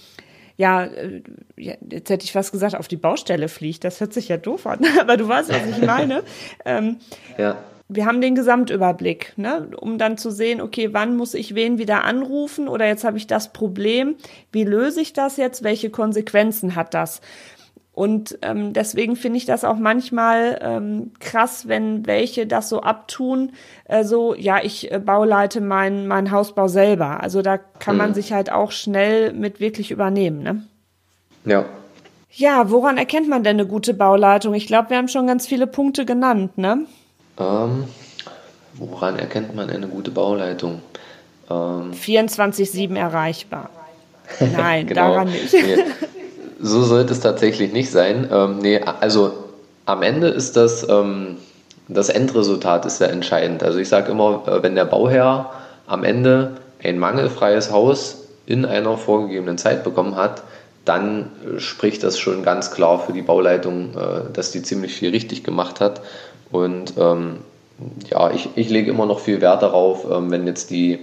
ja, äh, jetzt hätte ich fast gesagt, auf die Baustelle fliegt. Das hört sich ja doof an, (laughs) aber du weißt, was ich meine. ähm, ja. Wir haben den Gesamtüberblick, ne? um dann zu sehen, okay, wann muss ich wen wieder anrufen oder jetzt habe ich das Problem, wie löse ich das jetzt, welche Konsequenzen hat das? Und ähm, deswegen finde ich das auch manchmal ähm, krass, wenn welche das so abtun, äh, so, ja, ich äh, bauleite meinen mein Hausbau selber. Also da kann mhm. man sich halt auch schnell mit wirklich übernehmen, ne? Ja. Ja, woran erkennt man denn eine gute Bauleitung? Ich glaube, wir haben schon ganz viele Punkte genannt, ne? Ähm, woran erkennt man eine gute Bauleitung? Ähm, 24-7 erreichbar. (laughs) Nein, genau. daran nicht. So sollte es tatsächlich nicht sein. Ähm, nee, also am Ende ist das, ähm, das Endresultat ist sehr entscheidend. Also ich sage immer, äh, wenn der Bauherr am Ende ein mangelfreies Haus in einer vorgegebenen Zeit bekommen hat, dann spricht das schon ganz klar für die Bauleitung, äh, dass die ziemlich viel richtig gemacht hat. Und ähm, ja, ich, ich lege immer noch viel Wert darauf, ähm, wenn jetzt die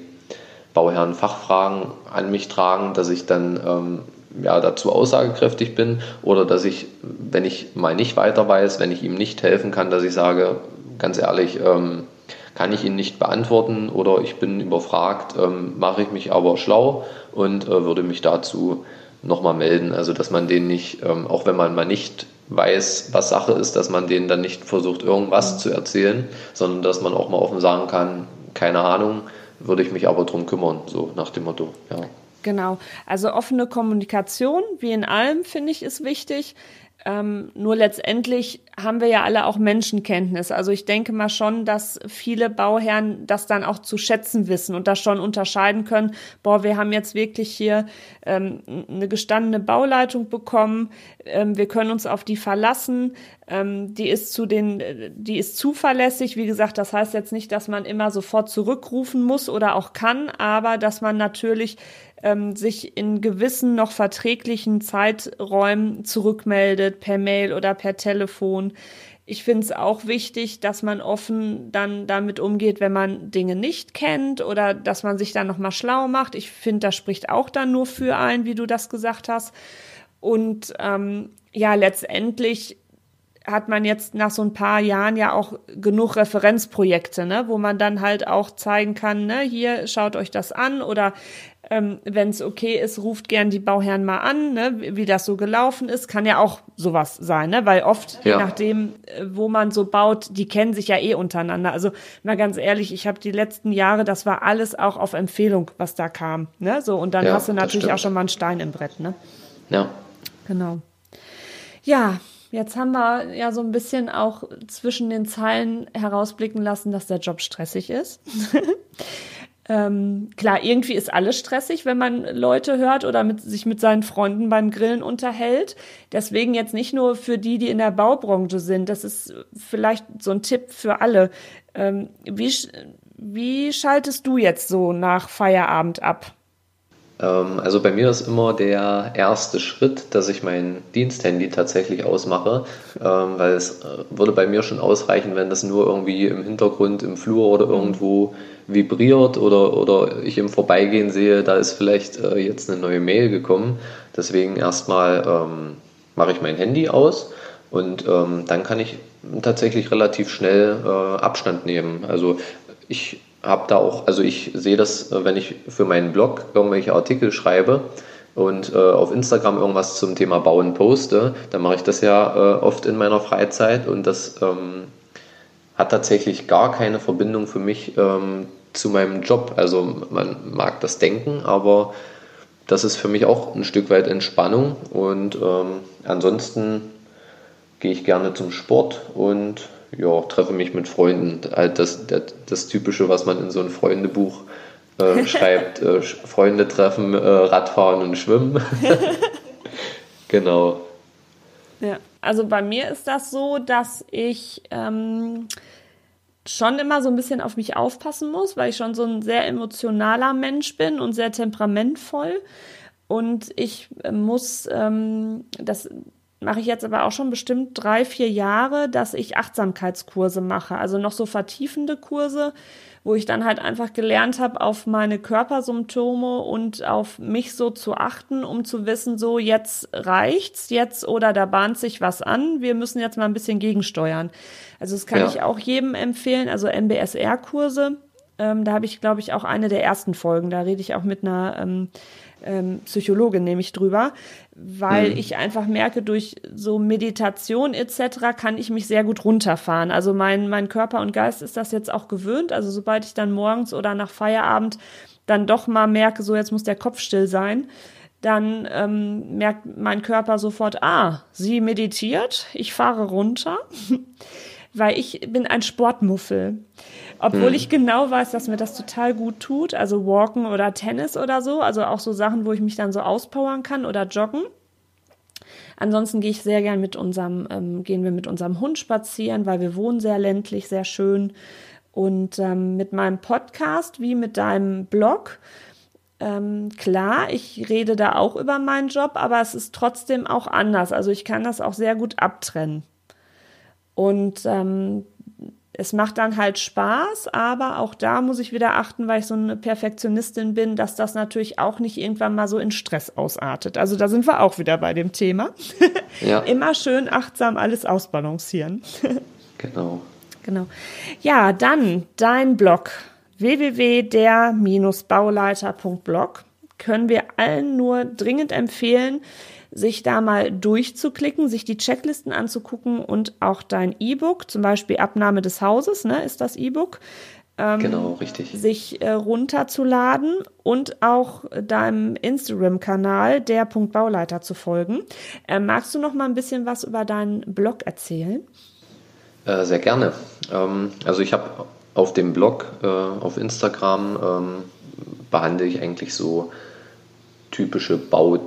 Bauherren Fachfragen an mich tragen, dass ich dann ähm, ja, dazu aussagekräftig bin oder dass ich, wenn ich mal nicht weiter weiß, wenn ich ihm nicht helfen kann, dass ich sage, ganz ehrlich, ähm, kann ich ihn nicht beantworten oder ich bin überfragt, ähm, mache ich mich aber schlau und äh, würde mich dazu nochmal melden. Also dass man den nicht, ähm, auch wenn man mal nicht weiß, was Sache ist, dass man denen dann nicht versucht, irgendwas zu erzählen, sondern dass man auch mal offen sagen kann, keine Ahnung, würde ich mich aber drum kümmern, so nach dem Motto. Ja. Genau. Also offene Kommunikation, wie in allem, finde ich, ist wichtig. Ähm, nur letztendlich haben wir ja alle auch Menschenkenntnis. Also ich denke mal schon, dass viele Bauherren das dann auch zu schätzen wissen und das schon unterscheiden können. Boah, wir haben jetzt wirklich hier ähm, eine gestandene Bauleitung bekommen. Ähm, wir können uns auf die verlassen. Ähm, die ist zu den, die ist zuverlässig. Wie gesagt, das heißt jetzt nicht, dass man immer sofort zurückrufen muss oder auch kann, aber dass man natürlich ähm, sich in gewissen noch verträglichen Zeiträumen zurückmeldet, per Mail oder per Telefon. Ich finde es auch wichtig, dass man offen dann damit umgeht, wenn man Dinge nicht kennt oder dass man sich dann nochmal schlau macht. Ich finde, das spricht auch dann nur für ein, wie du das gesagt hast. Und ähm, ja, letztendlich hat man jetzt nach so ein paar Jahren ja auch genug Referenzprojekte, ne, wo man dann halt auch zeigen kann, ne, hier schaut euch das an oder ähm, wenn es okay ist, ruft gern die Bauherren mal an, ne, wie, wie, das so gelaufen ist. Kann ja auch sowas sein, ne? Weil oft, ja. je nachdem, äh, wo man so baut, die kennen sich ja eh untereinander. Also mal ganz ehrlich, ich habe die letzten Jahre, das war alles auch auf Empfehlung, was da kam. Ne? So, und dann ja, hast du natürlich auch schon mal einen Stein im Brett, ne? Ja. Genau. Ja, Jetzt haben wir ja so ein bisschen auch zwischen den Zeilen herausblicken lassen, dass der Job stressig ist. (laughs) Ähm, klar, irgendwie ist alles stressig, wenn man Leute hört oder mit, sich mit seinen Freunden beim Grillen unterhält. Deswegen jetzt nicht nur für die, die in der Baubranche sind. Das ist vielleicht so ein Tipp für alle. Ähm, wie, wie schaltest du jetzt so nach Feierabend ab? Ähm, also bei mir ist immer der erste Schritt, dass ich mein Diensthandy tatsächlich ausmache, ähm, weil es äh, würde bei mir schon ausreichen, wenn das nur irgendwie im Hintergrund, im Flur oder irgendwo vibriert oder, oder ich im Vorbeigehen sehe, da ist vielleicht äh, jetzt eine neue Mail gekommen. Deswegen erstmal ähm, mache ich mein Handy aus und ähm, dann kann ich tatsächlich relativ schnell äh, Abstand nehmen. Also ich habe da auch, also ich sehe das, äh, wenn ich für meinen Blog irgendwelche Artikel schreibe, und äh, auf Instagram irgendwas zum Thema Bauen poste, dann mache ich das ja äh, oft in meiner Freizeit und das ähm, hat tatsächlich gar keine Verbindung für mich ähm, zu meinem Job. Also man mag das denken, aber das ist für mich auch ein Stück weit Entspannung und ähm, ansonsten gehe ich gerne zum Sport und ja, treffe mich mit Freunden. Halt das, das, das Typische, was man in so ein Freundebuch äh, (laughs) schreibt, äh, Freunde treffen, äh, Radfahren und Schwimmen. (laughs) genau. Ja, also bei mir ist das so, dass ich ähm, schon immer so ein bisschen auf mich aufpassen muss, weil ich schon so ein sehr emotionaler Mensch bin und sehr temperamentvoll. Und ich äh, muss, ähm, das mache ich jetzt aber auch schon bestimmt drei, vier Jahre, dass ich Achtsamkeitskurse mache, also noch so vertiefende Kurse, wo ich dann halt einfach gelernt habe, auf meine Körpersymptome und auf mich so zu achten, um zu wissen, so jetzt reicht's, jetzt oder da bahnt sich was an, wir müssen jetzt mal ein bisschen gegensteuern. Also das kann ja. ich auch jedem empfehlen, also MBSR-Kurse. Ähm, da habe ich, glaube ich, auch eine der ersten Folgen. Da rede ich auch mit einer ähm, ähm, Psychologin nämlich drüber, weil mhm. ich einfach merke, durch so Meditation etc. kann ich mich sehr gut runterfahren. Also mein, mein Körper und Geist ist das jetzt auch gewöhnt. Also sobald ich dann morgens oder nach Feierabend dann doch mal merke, so jetzt muss der Kopf still sein, dann ähm, merkt mein Körper sofort, ah, sie meditiert, ich fahre runter, weil ich bin ein Sportmuffel. Obwohl hm. ich genau weiß, dass mir das total gut tut, also Walken oder Tennis oder so, also auch so Sachen, wo ich mich dann so auspowern kann oder joggen. Ansonsten gehe ich sehr gern mit unserem, ähm, gehen wir mit unserem Hund spazieren, weil wir wohnen sehr ländlich, sehr schön. Und ähm, mit meinem Podcast wie mit deinem Blog, ähm, klar, ich rede da auch über meinen Job, aber es ist trotzdem auch anders. Also ich kann das auch sehr gut abtrennen. Und ähm, es macht dann halt Spaß, aber auch da muss ich wieder achten, weil ich so eine Perfektionistin bin, dass das natürlich auch nicht irgendwann mal so in Stress ausartet. Also da sind wir auch wieder bei dem Thema. Ja. (laughs) Immer schön achtsam alles ausbalancieren. (laughs) genau. Genau. Ja, dann dein Blog www.der-bauleiter.blog können wir allen nur dringend empfehlen, sich da mal durchzuklicken, sich die Checklisten anzugucken und auch dein E-Book, zum Beispiel Abnahme des Hauses, ne, ist das E-Book. Ähm, genau, richtig. Sich äh, runterzuladen und auch deinem Instagram-Kanal, der Punkt Bauleiter, zu folgen. Äh, magst du noch mal ein bisschen was über deinen Blog erzählen? Äh, sehr gerne. Ähm, also ich habe auf dem Blog, äh, auf Instagram, ähm, behandle ich eigentlich so typische Bau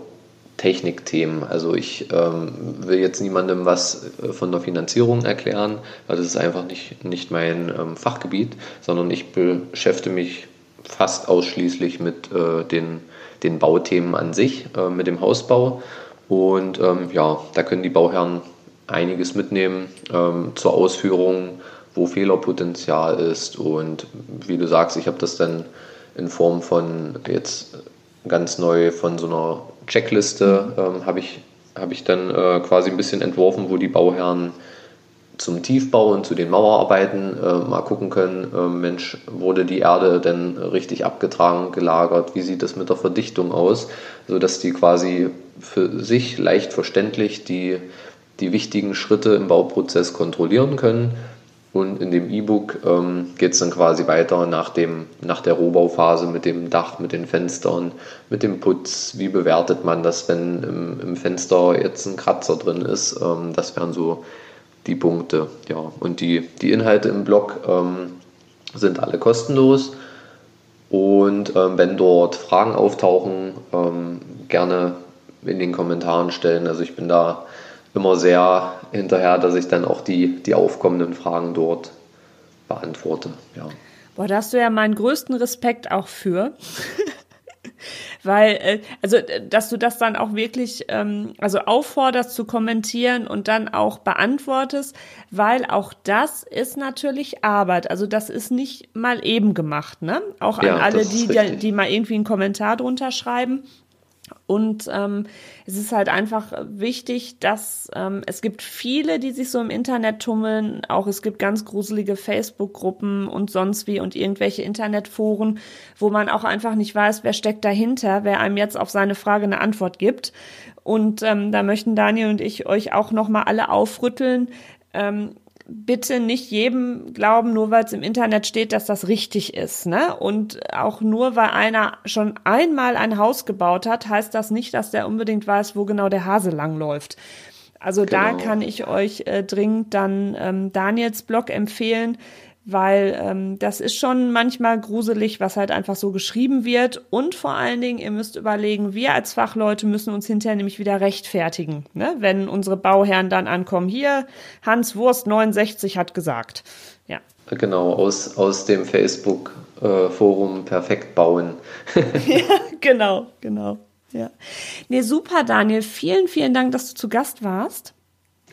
Technikthemen. Also ich ähm, will jetzt niemandem was äh, von der Finanzierung erklären, weil das ist einfach nicht, nicht mein ähm, Fachgebiet, sondern ich beschäftige mich fast ausschließlich mit äh, den, den Bauthemen an sich, äh, mit dem Hausbau. Und ähm, ja, da können die Bauherren einiges mitnehmen ähm, zur Ausführung, wo Fehlerpotenzial ist. Und wie du sagst, ich habe das dann in Form von jetzt ganz neu von so einer Checkliste ähm, habe ich, hab ich dann äh, quasi ein bisschen entworfen, wo die Bauherren zum Tiefbau und zu den Mauerarbeiten äh, mal gucken können, äh, Mensch, wurde die Erde denn richtig abgetragen, gelagert, wie sieht es mit der Verdichtung aus, sodass die quasi für sich leicht verständlich die, die wichtigen Schritte im Bauprozess kontrollieren können und in dem E-Book ähm, geht es dann quasi weiter nach, dem, nach der Rohbauphase mit dem Dach, mit den Fenstern, mit dem Putz. Wie bewertet man das, wenn im, im Fenster jetzt ein Kratzer drin ist? Ähm, das wären so die Punkte. Ja. Und die, die Inhalte im Blog ähm, sind alle kostenlos. Und ähm, wenn dort Fragen auftauchen, ähm, gerne in den Kommentaren stellen. Also ich bin da immer sehr hinterher, dass ich dann auch die, die aufkommenden Fragen dort beantworte. Ja. Boah, da hast du ja meinen größten Respekt auch für. (laughs) Weil, äh, also, dass du das dann auch wirklich, ähm, also aufforderst zu kommentieren und dann auch beantwortest, weil auch das ist natürlich Arbeit. Also, das ist nicht mal eben gemacht, ne? Auch an ja, alle, die, die, die mal irgendwie einen Kommentar drunter schreiben Und ähm, es ist halt einfach wichtig, dass ähm, es gibt viele, die sich so im Internet tummeln. Auch es gibt ganz gruselige Facebook-Gruppen und sonst wie und irgendwelche Internetforen, wo man auch einfach nicht weiß, wer steckt dahinter, wer einem jetzt auf seine Frage eine Antwort gibt. Und ähm, da möchten Daniel und ich euch auch nochmal alle aufrütteln. Ähm, bitte nicht jedem glauben, nur weil es im Internet steht, dass das richtig ist. Ne? Und auch nur weil einer schon einmal ein Haus gebaut hat, heißt das nicht, dass der unbedingt weiß, wo genau der Hase langläuft. Also genau. da kann ich euch äh, dringend dann ähm, Daniels Blog empfehlen weil ähm, das ist schon manchmal gruselig, was halt einfach so geschrieben wird. Und vor allen Dingen, ihr müsst überlegen, wir als Fachleute müssen uns hinterher nämlich wieder rechtfertigen, ne? wenn unsere Bauherren dann ankommen. Hier, Hans Wurst 69 hat gesagt. Ja. Genau, aus, aus dem Facebook-Forum äh, perfekt bauen. (laughs) (laughs) ja, genau, genau. Ja. Nee, super, Daniel. Vielen, vielen Dank, dass du zu Gast warst.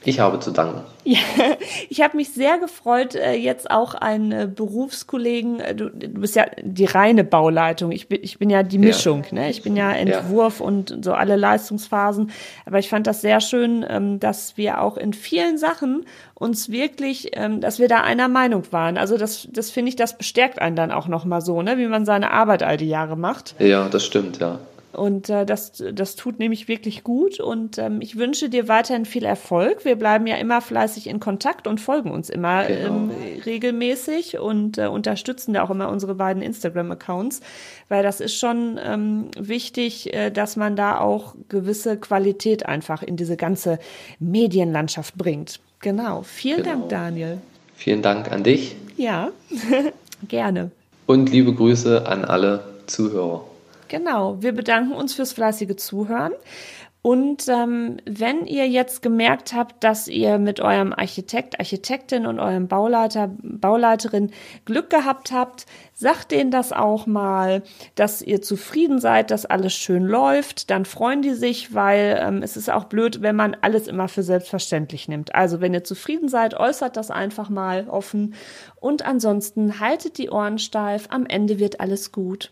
Ich habe zu danken. Ja, (laughs) ich habe mich sehr gefreut, äh, jetzt auch einen äh, Berufskollegen, äh, du, du bist ja die reine Bauleitung, ich bin, ich bin ja die Mischung, ja. ne? ich bin ja Entwurf ja. und so alle Leistungsphasen, aber ich fand das sehr schön, ähm, dass wir auch in vielen Sachen uns wirklich, ähm, dass wir da einer Meinung waren. Also das, das finde ich, das bestärkt einen dann auch nochmal so, ne? wie man seine Arbeit all die Jahre macht. Ja, das stimmt, ja. Und äh, das, das tut nämlich wirklich gut. Und ähm, ich wünsche dir weiterhin viel Erfolg. Wir bleiben ja immer fleißig in Kontakt und folgen uns immer genau. ähm, regelmäßig und äh, unterstützen da auch immer unsere beiden Instagram-Accounts, weil das ist schon ähm, wichtig, äh, dass man da auch gewisse Qualität einfach in diese ganze Medienlandschaft bringt. Genau. Vielen genau. Dank, Daniel. Vielen Dank an dich. Ja, (laughs) gerne. Und liebe Grüße an alle Zuhörer. Genau, wir bedanken uns fürs fleißige Zuhören. Und ähm, wenn ihr jetzt gemerkt habt, dass ihr mit eurem Architekt, Architektin und eurem Bauleiter, Bauleiterin Glück gehabt habt, sagt denen das auch mal, dass ihr zufrieden seid, dass alles schön läuft, dann freuen die sich, weil ähm, es ist auch blöd, wenn man alles immer für selbstverständlich nimmt. Also wenn ihr zufrieden seid, äußert das einfach mal offen und ansonsten haltet die Ohren steif, am Ende wird alles gut.